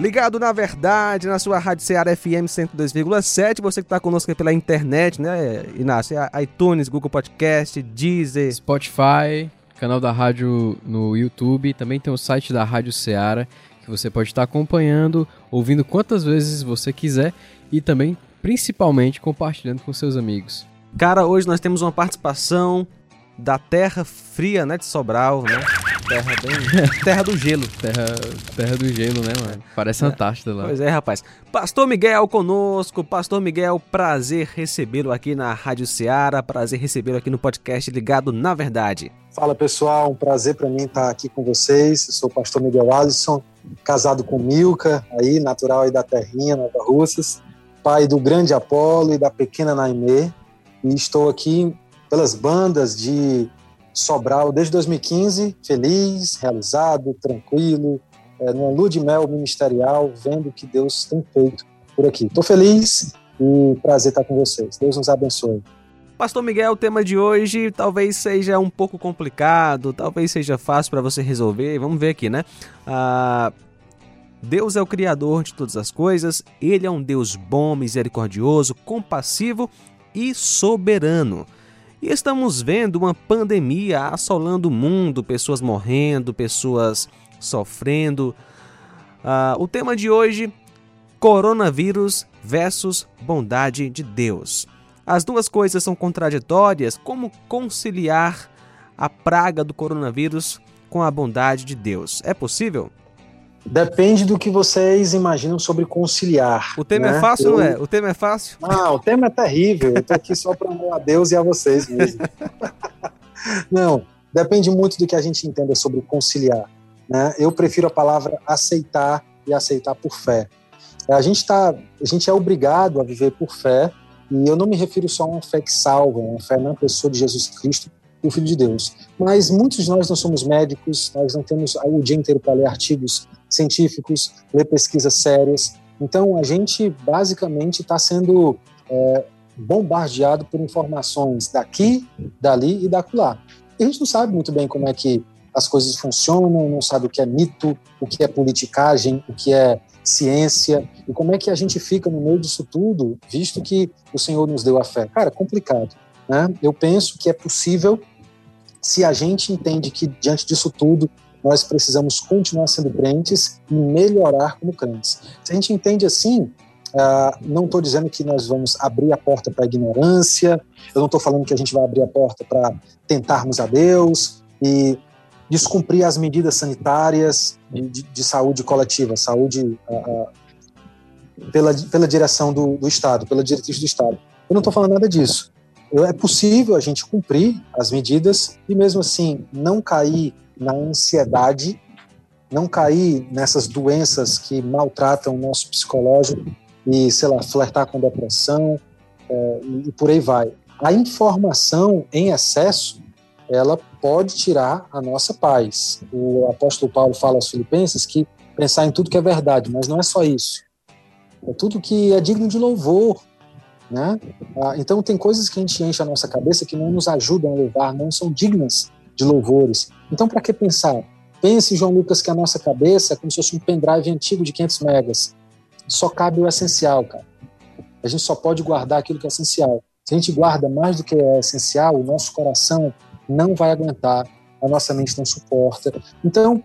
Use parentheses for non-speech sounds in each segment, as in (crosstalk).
Ligado na verdade, na sua Rádio Ceará FM 102,7. Você que está conosco pela internet, né, Inácio? iTunes, Google Podcast, Deezer, Spotify, canal da rádio no YouTube. Também tem o site da Rádio Ceará que você pode estar acompanhando, ouvindo quantas vezes você quiser e também, principalmente, compartilhando com seus amigos. Cara, hoje nós temos uma participação da terra fria, né, de Sobral, né? Terra bem. (laughs) terra do gelo. Terra, terra do gelo, né, mano? Parece é. Antártida lá. Pois é, rapaz. Pastor Miguel conosco. Pastor Miguel, prazer recebê-lo aqui na Rádio Ceará. Prazer recebê-lo aqui no podcast Ligado na Verdade. Fala pessoal, um prazer para mim estar aqui com vocês. Eu sou o pastor Miguel Alisson, casado com Milka, aí, natural aí da Terrinha, Nova Russas, pai do grande Apolo e da pequena Naimê. E estou aqui pelas bandas de Sobral desde 2015, feliz, realizado, tranquilo, é, numa lua de mel ministerial, vendo o que Deus tem feito por aqui. Estou feliz e prazer estar com vocês. Deus nos abençoe. Pastor Miguel, o tema de hoje talvez seja um pouco complicado, talvez seja fácil para você resolver. Vamos ver aqui, né? Ah, Deus é o Criador de todas as coisas, Ele é um Deus bom, misericordioso, compassivo e soberano. E estamos vendo uma pandemia assolando o mundo, pessoas morrendo, pessoas sofrendo. Uh, o tema de hoje: coronavírus versus bondade de Deus. As duas coisas são contraditórias. Como conciliar a praga do coronavírus com a bondade de Deus? É possível? Depende do que vocês imaginam sobre conciliar. O tema é né? é fácil, Eu... não é? O tema é fácil? Ah, o tema é terrível. Eu tô aqui só para amar a Deus e a vocês mesmo. (laughs) não, depende muito do que a gente entenda sobre conciliar. Né? Eu prefiro a palavra aceitar e aceitar por fé. A gente, tá, a gente é obrigado a viver por fé, e eu não me refiro só a uma fé que salva, uma fé na pessoa de Jesus Cristo, o Filho de Deus. Mas muitos de nós não somos médicos, nós não temos o dia inteiro para ler artigos científicos, ler pesquisas sérias. Então, a gente basicamente está sendo é, bombardeado por informações daqui, dali e daquela. E a gente não sabe muito bem como é que as coisas funcionam, não sabe o que é mito, o que é politicagem, o que é ciência, e como é que a gente fica no meio disso tudo, visto que o Senhor nos deu a fé. Cara, complicado. Né? Eu penso que é possível se a gente entende que, diante disso tudo, nós precisamos continuar sendo crentes e melhorar como crentes. Se a gente entende assim, Uh, não estou dizendo que nós vamos abrir a porta para a ignorância, eu não estou falando que a gente vai abrir a porta para tentarmos a Deus e descumprir as medidas sanitárias de, de saúde coletiva, saúde uh, uh, pela, pela direção do, do Estado, pela diretriz do Estado. Eu não estou falando nada disso é possível a gente cumprir as medidas e mesmo assim não cair na ansiedade, não cair nessas doenças que maltratam o nosso psicológico e, sei lá, flertar com depressão é, e por aí vai. A informação em excesso, ela pode tirar a nossa paz. O apóstolo Paulo fala aos filipenses que pensar em tudo que é verdade, mas não é só isso. É tudo que é digno de louvor, né? Ah, então, tem coisas que a gente enche a nossa cabeça que não nos ajudam a louvar, não são dignas de louvores. Então, para que pensar? Pense, João Lucas, que a nossa cabeça é como se fosse um pendrive antigo de 500 megas. Só cabe o essencial, cara. A gente só pode guardar aquilo que é essencial. Se a gente guarda mais do que é essencial, o nosso coração não vai aguentar, a nossa mente não suporta. Então,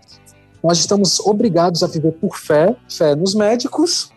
nós estamos obrigados a viver por fé, fé nos médicos,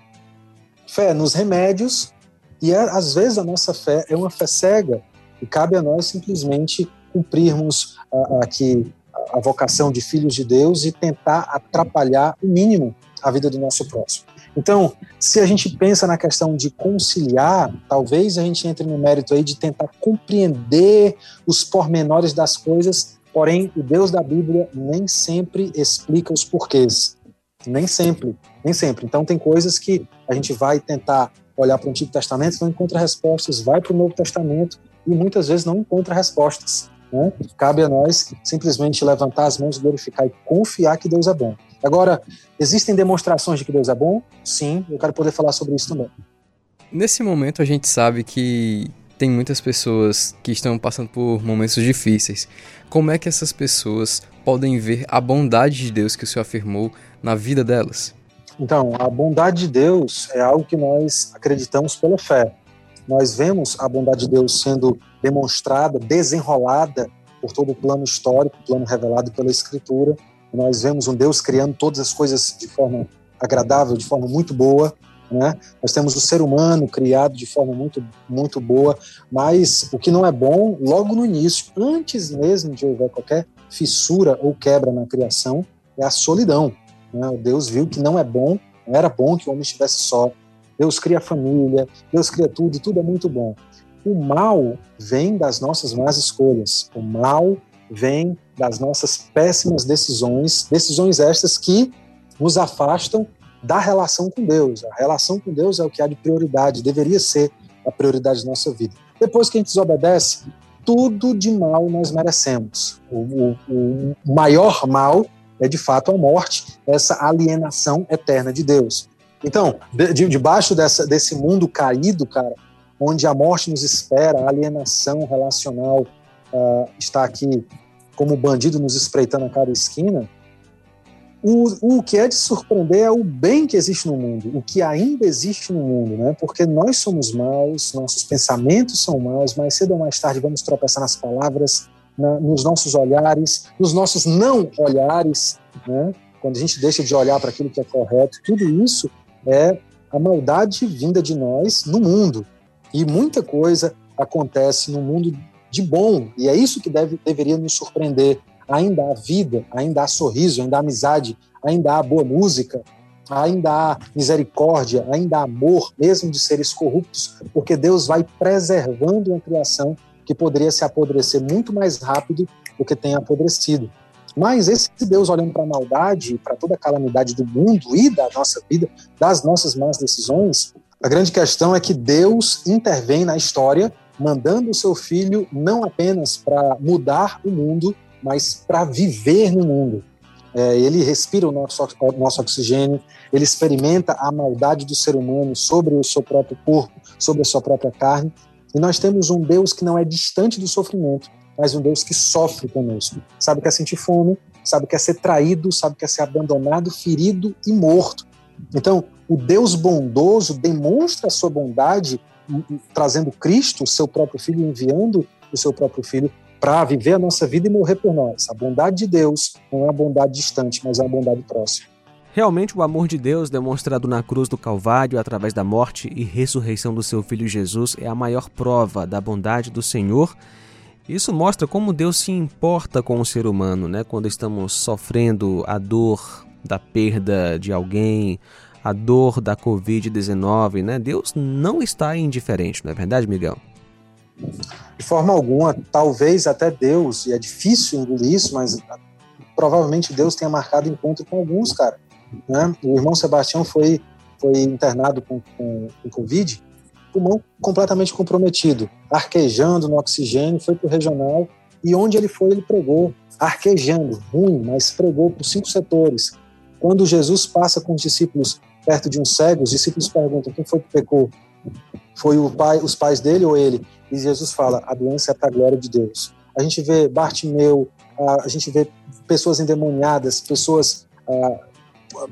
fé nos remédios e às vezes a nossa fé é uma fé cega e cabe a nós simplesmente cumprirmos aqui a vocação de filhos de Deus e tentar atrapalhar o mínimo a vida do nosso próximo. Então, se a gente pensa na questão de conciliar, talvez a gente entre no mérito aí de tentar compreender os pormenores das coisas, porém o Deus da Bíblia nem sempre explica os porquês. Nem sempre, nem sempre. Então tem coisas que a gente vai tentar olhar para o Antigo Testamento, não encontra respostas, vai para o Novo Testamento e muitas vezes não encontra respostas. Né? Cabe a nós simplesmente levantar as mãos, glorificar e confiar que Deus é bom. Agora, existem demonstrações de que Deus é bom? Sim, eu quero poder falar sobre isso também. Nesse momento, a gente sabe que tem muitas pessoas que estão passando por momentos difíceis. Como é que essas pessoas podem ver a bondade de Deus que o Senhor afirmou na vida delas? Então, a bondade de Deus é algo que nós acreditamos pela fé. Nós vemos a bondade de Deus sendo demonstrada, desenrolada por todo o plano histórico, plano revelado pela Escritura. Nós vemos um Deus criando todas as coisas de forma agradável, de forma muito boa. Né? Nós temos o ser humano criado de forma muito, muito boa, mas o que não é bom, logo no início, antes mesmo de houver qualquer fissura ou quebra na criação, é a solidão. Né? Deus viu que não é bom, não era bom que o homem estivesse só. Deus cria família, Deus cria tudo, tudo é muito bom. O mal vem das nossas más escolhas. O mal vem das nossas péssimas decisões, decisões estas que nos afastam da relação com Deus. A relação com Deus é o que há de prioridade, deveria ser a prioridade da nossa vida. Depois que a gente desobedece, tudo de mal nós merecemos. O, o, o maior mal é de fato a morte, essa alienação eterna de Deus. Então, de, debaixo dessa, desse mundo caído, cara, onde a morte nos espera, a alienação relacional uh, está aqui como bandido nos espreitando a cada esquina, o, o que é de surpreender é o bem que existe no mundo, o que ainda existe no mundo, né? Porque nós somos maus, nossos pensamentos são maus, mais cedo ou mais tarde vamos tropeçar nas palavras, na, nos nossos olhares, nos nossos não olhares, né? quando a gente deixa de olhar para aquilo que é correto, tudo isso é a maldade vinda de nós no mundo. E muita coisa acontece no mundo de bom, e é isso que deve, deveria nos surpreender. Ainda há vida, ainda há sorriso, ainda há amizade, ainda há boa música, ainda há misericórdia, ainda há amor, mesmo de seres corruptos, porque Deus vai preservando uma criação que poderia se apodrecer muito mais rápido do que tem apodrecido. Mas esse Deus olhando para a maldade, para toda a calamidade do mundo e da nossa vida, das nossas más decisões, a grande questão é que Deus intervém na história, mandando o seu filho não apenas para mudar o mundo, mas para viver no mundo. É, ele respira o nosso, o nosso oxigênio, ele experimenta a maldade do ser humano sobre o seu próprio corpo, sobre a sua própria carne, e nós temos um Deus que não é distante do sofrimento, mas um Deus que sofre conosco. Sabe que é sentir fome, sabe que é ser traído, sabe que é ser abandonado, ferido e morto. Então, o Deus bondoso demonstra a sua bondade trazendo Cristo, o seu próprio filho, enviando o seu próprio filho para viver a nossa vida e morrer por nós. A bondade de Deus não é uma bondade distante, mas é uma bondade próxima. Realmente, o amor de Deus, demonstrado na cruz do Calvário através da morte e ressurreição do seu Filho Jesus, é a maior prova da bondade do Senhor. Isso mostra como Deus se importa com o ser humano, né? Quando estamos sofrendo a dor da perda de alguém, a dor da Covid-19, né? Deus não está indiferente, não é verdade, Miguel? De forma alguma, talvez até Deus, e é difícil engolir isso, mas provavelmente Deus tenha marcado encontro com alguns, cara né? O irmão Sebastião foi, foi internado com, com, com Covid, pulmão completamente comprometido, arquejando no oxigênio, foi para o regional e onde ele foi, ele pregou, arquejando, ruim, mas pregou os cinco setores. Quando Jesus passa com os discípulos perto de um cego, os discípulos perguntam quem foi que pecou? Foi o pai, os pais dele ou ele? E Jesus fala: a doença é para a glória de Deus. A gente vê Bartimeu, a gente vê pessoas endemoniadas, pessoas ah,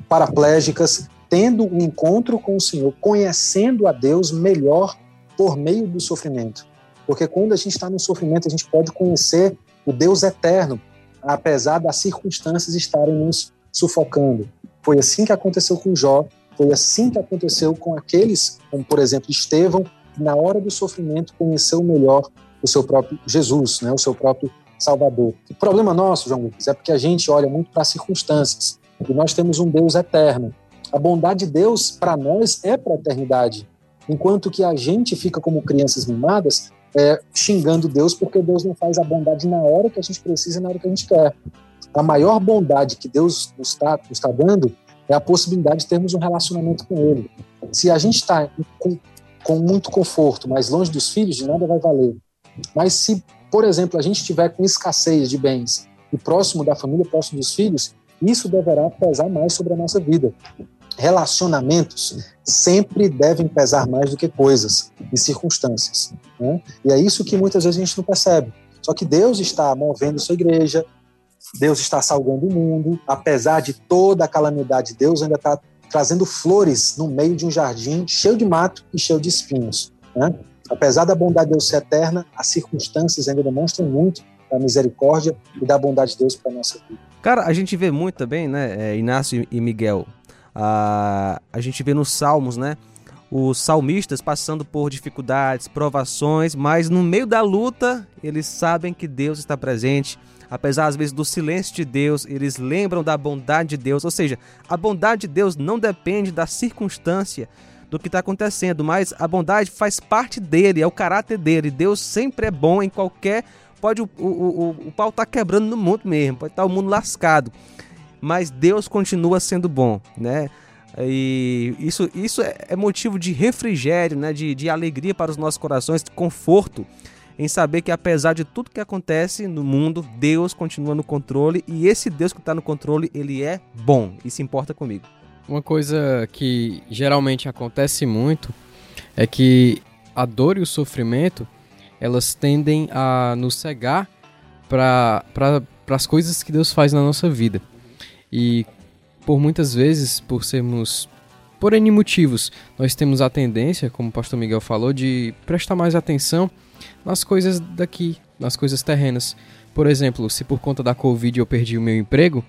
paraplégicas tendo um encontro com o Senhor, conhecendo a Deus melhor por meio do sofrimento. Porque quando a gente está no sofrimento, a gente pode conhecer o Deus eterno, apesar das circunstâncias estarem nos sufocando. Foi assim que aconteceu com Jó, foi assim que aconteceu com aqueles, como por exemplo Estevão, que na hora do sofrimento conheceu melhor o seu próprio Jesus, né, o seu próprio Salvador. O problema nosso, João Lucas, é porque a gente olha muito para as circunstâncias. E nós temos um Deus eterno. A bondade de Deus para nós é para a eternidade. Enquanto que a gente fica como crianças mimadas, é, xingando Deus porque Deus não faz a bondade na hora que a gente precisa, na hora que a gente quer. A maior bondade que Deus nos está nos tá dando é a possibilidade de termos um relacionamento com Ele. Se a gente está com, com muito conforto, mas longe dos filhos, de nada vai valer. Mas se, por exemplo, a gente estiver com escassez de bens e próximo da família, próximo dos filhos, isso deverá pesar mais sobre a nossa vida. Relacionamentos sempre devem pesar mais do que coisas e circunstâncias. Né? E é isso que muitas vezes a gente não percebe. Só que Deus está movendo sua igreja, Deus está salvando o mundo, apesar de toda a calamidade, Deus ainda está trazendo flores no meio de um jardim cheio de mato e cheio de espinhos. Né? Apesar da bondade de Deus ser eterna, as circunstâncias ainda demonstram muito da misericórdia e da bondade de Deus para nossa vida. Cara, a gente vê muito também, né, é, Inácio e Miguel, a, a gente vê nos Salmos, né, os salmistas passando por dificuldades, provações, mas no meio da luta eles sabem que Deus está presente. Apesar às vezes do silêncio de Deus, eles lembram da bondade de Deus. Ou seja, a bondade de Deus não depende da circunstância do que está acontecendo, mas a bondade faz parte dele, é o caráter dele. Deus sempre é bom em qualquer. Pode o, o, o, o pau tá quebrando no mundo mesmo, pode estar tá o mundo lascado, mas Deus continua sendo bom, né? E isso, isso é, é motivo de refrigério, né? de, de alegria para os nossos corações, de conforto em saber que apesar de tudo que acontece no mundo, Deus continua no controle e esse Deus que está no controle, ele é bom e se importa comigo. Uma coisa que geralmente acontece muito é que a dor e o sofrimento elas tendem a nos cegar para as coisas que Deus faz na nossa vida. E por muitas vezes, por sermos por N motivos, nós temos a tendência, como o pastor Miguel falou, de prestar mais atenção nas coisas daqui, nas coisas terrenas. Por exemplo, se por conta da Covid eu perdi o meu emprego,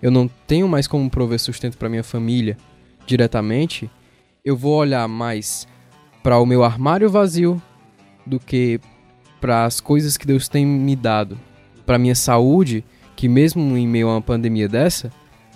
eu não tenho mais como prover sustento para minha família diretamente, eu vou olhar mais para o meu armário vazio do que para as coisas que Deus tem me dado, para minha saúde, que mesmo em meio a uma pandemia dessa,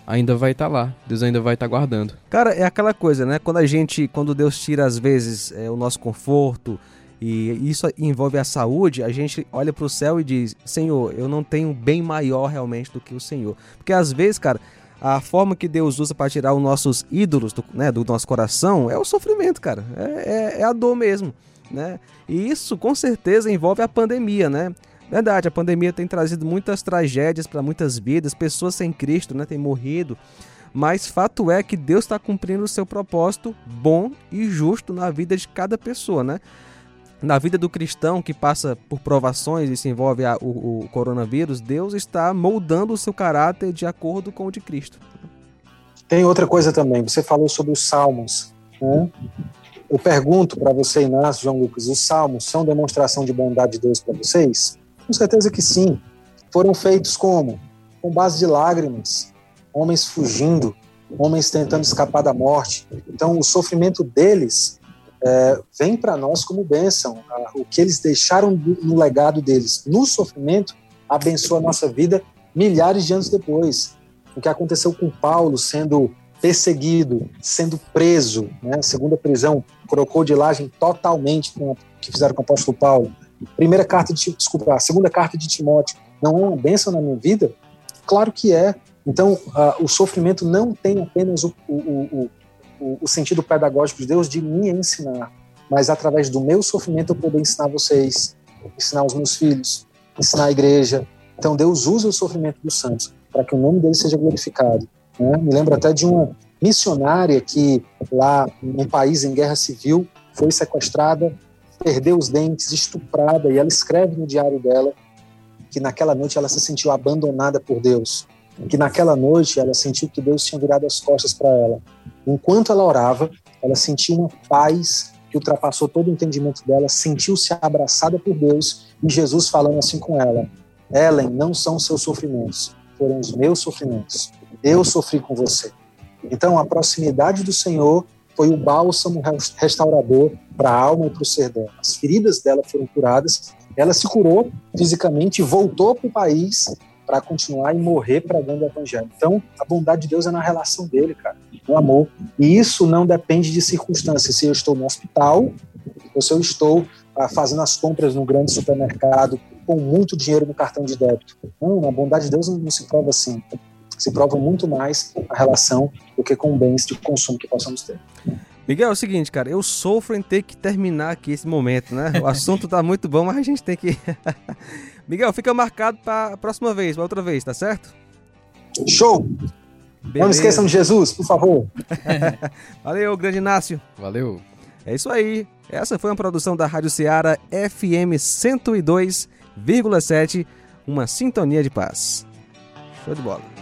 ainda vai estar tá lá. Deus ainda vai estar tá guardando. Cara, é aquela coisa, né? Quando a gente, quando Deus tira às vezes é, o nosso conforto e isso envolve a saúde, a gente olha para o céu e diz: Senhor, eu não tenho bem maior realmente do que o Senhor. Porque às vezes, cara, a forma que Deus usa para tirar os nossos ídolos do, né, do nosso coração é o sofrimento, cara. É, é, é a dor mesmo. Né? E isso com certeza envolve a pandemia, né? Verdade, a pandemia tem trazido muitas tragédias para muitas vidas, pessoas sem Cristo, né, têm morrido. Mas fato é que Deus está cumprindo o seu propósito bom e justo na vida de cada pessoa, né? Na vida do cristão que passa por provações e se envolve a, o, o coronavírus, Deus está moldando o seu caráter de acordo com o de Cristo. Tem outra coisa também. Você falou sobre os salmos. Né? Eu pergunto para você, Inácio, João Lucas, os salmos são demonstração de bondade de Deus para vocês? Com certeza que sim. Foram feitos como? Com base de lágrimas, homens fugindo, homens tentando escapar da morte. Então, o sofrimento deles é, vem para nós como bênção. O que eles deixaram no legado deles no sofrimento abençoa a nossa vida milhares de anos depois. O que aconteceu com Paulo sendo perseguido, sendo preso, né? segunda prisão, crocodilagem totalmente com que fizeram com o apóstolo Paulo primeira carta de desculpa, a segunda carta de Timóteo não é uma bênção na minha vida? Claro que é. Então, uh, o sofrimento não tem apenas o, o, o, o, sentido pedagógico de Deus de me ensinar, mas através do meu sofrimento eu poder ensinar vocês, ensinar os meus filhos, ensinar a igreja. Então, Deus usa o sofrimento dos santos para que o nome dele seja glorificado. Né? Me lembro até de uma missionária que lá num país em guerra civil foi sequestrada perdeu os dentes, estuprada, e ela escreve no diário dela que naquela noite ela se sentiu abandonada por Deus, que naquela noite ela sentiu que Deus tinha virado as costas para ela. Enquanto ela orava, ela sentiu uma paz que ultrapassou todo o entendimento dela, sentiu-se abraçada por Deus e Jesus falando assim com ela: Ellen, não são seus sofrimentos, foram os meus sofrimentos. Eu sofri com você. Então, a proximidade do Senhor foi o bálsamo restaurador para a alma e para o ser dela. As feridas dela foram curadas, ela se curou fisicamente voltou para o país para continuar e morrer pregando o evangelho. Então, a bondade de Deus é na relação dele, cara, no amor. E isso não depende de circunstâncias. Se eu estou no hospital, ou se eu estou ah, fazendo as compras no grande supermercado com muito dinheiro no cartão de débito. Não, a bondade de Deus não, não se prova assim se prova muito mais a relação do que com bens de consumo que possamos ter. Miguel, é o seguinte, cara, eu sofro em ter que terminar aqui esse momento, né? O assunto tá muito bom, mas a gente tem que. (laughs) Miguel, fica marcado para a próxima vez, para outra vez, tá certo? Show! Beleza. Não esqueçam de Jesus, por favor. (laughs) Valeu, grande Inácio. Valeu. É isso aí. Essa foi uma produção da Rádio Ceará FM 102,7, uma sintonia de paz. Show de bola.